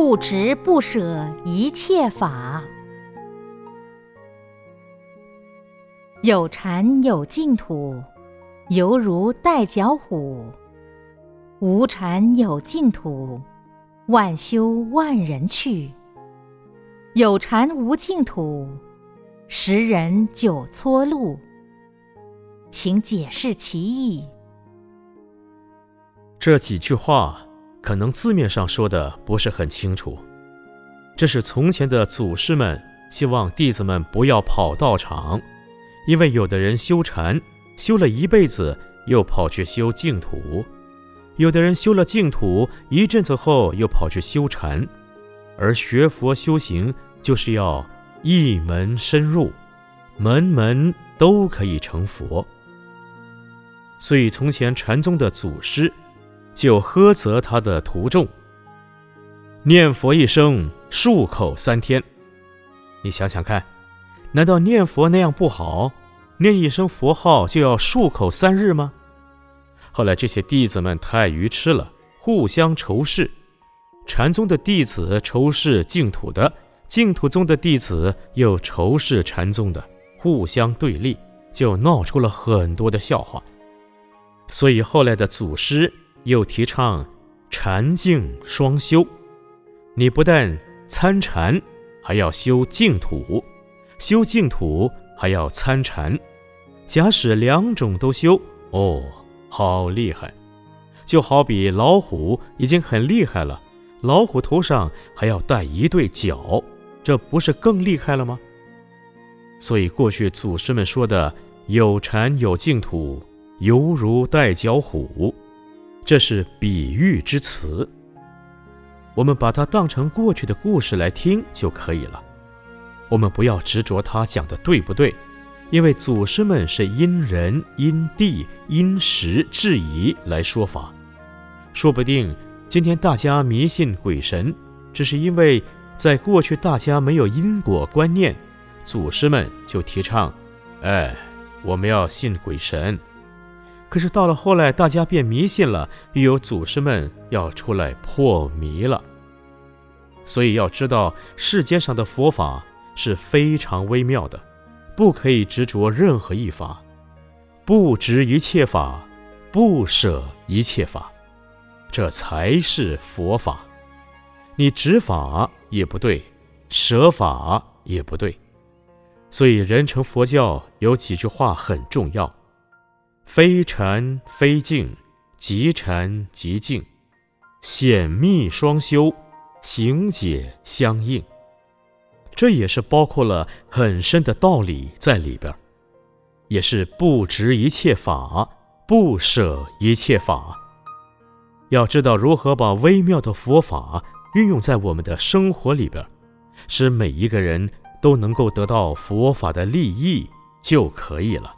不执不舍一切法。有禅有净土，犹如带脚虎；无禅有净土，万修万人去。有禅无净土，十人九搓路。请解释其意。这几句话可能字面上说的不是很清楚，这是从前的祖师们希望弟子们不要跑道场。因为有的人修禅修了一辈子，又跑去修净土；有的人修了净土一阵子后，又跑去修禅。而学佛修行就是要一门深入，门门都可以成佛。所以从前禅宗的祖师就呵责他的徒众：念佛一生，漱口三天。你想想看。难道念佛那样不好？念一声佛号就要漱口三日吗？后来这些弟子们太愚痴了，互相仇视。禅宗的弟子仇视净土的，净土宗的弟子又仇视禅宗的，互相对立，就闹出了很多的笑话。所以后来的祖师又提倡禅净双修，你不但参禅，还要修净土。修净土还要参禅，假使两种都修，哦，好厉害！就好比老虎已经很厉害了，老虎头上还要带一对角，这不是更厉害了吗？所以过去祖师们说的“有禅有净土，犹如带角虎”，这是比喻之词。我们把它当成过去的故事来听就可以了。我们不要执着他讲的对不对，因为祖师们是因人因地因时制宜来说法。说不定今天大家迷信鬼神，只是因为在过去大家没有因果观念，祖师们就提倡，哎，我们要信鬼神。可是到了后来，大家变迷信了，又有祖师们要出来破迷了。所以要知道世间上的佛法。是非常微妙的，不可以执着任何一法，不执一切法，不舍一切法，这才是佛法。你执法也不对，舍法也不对。所以人成佛教有几句话很重要：非禅非静，即禅即静，显密双修，行解相应。这也是包括了很深的道理在里边，也是不执一切法，不舍一切法。要知道如何把微妙的佛法运用在我们的生活里边，使每一个人都能够得到佛法的利益就可以了。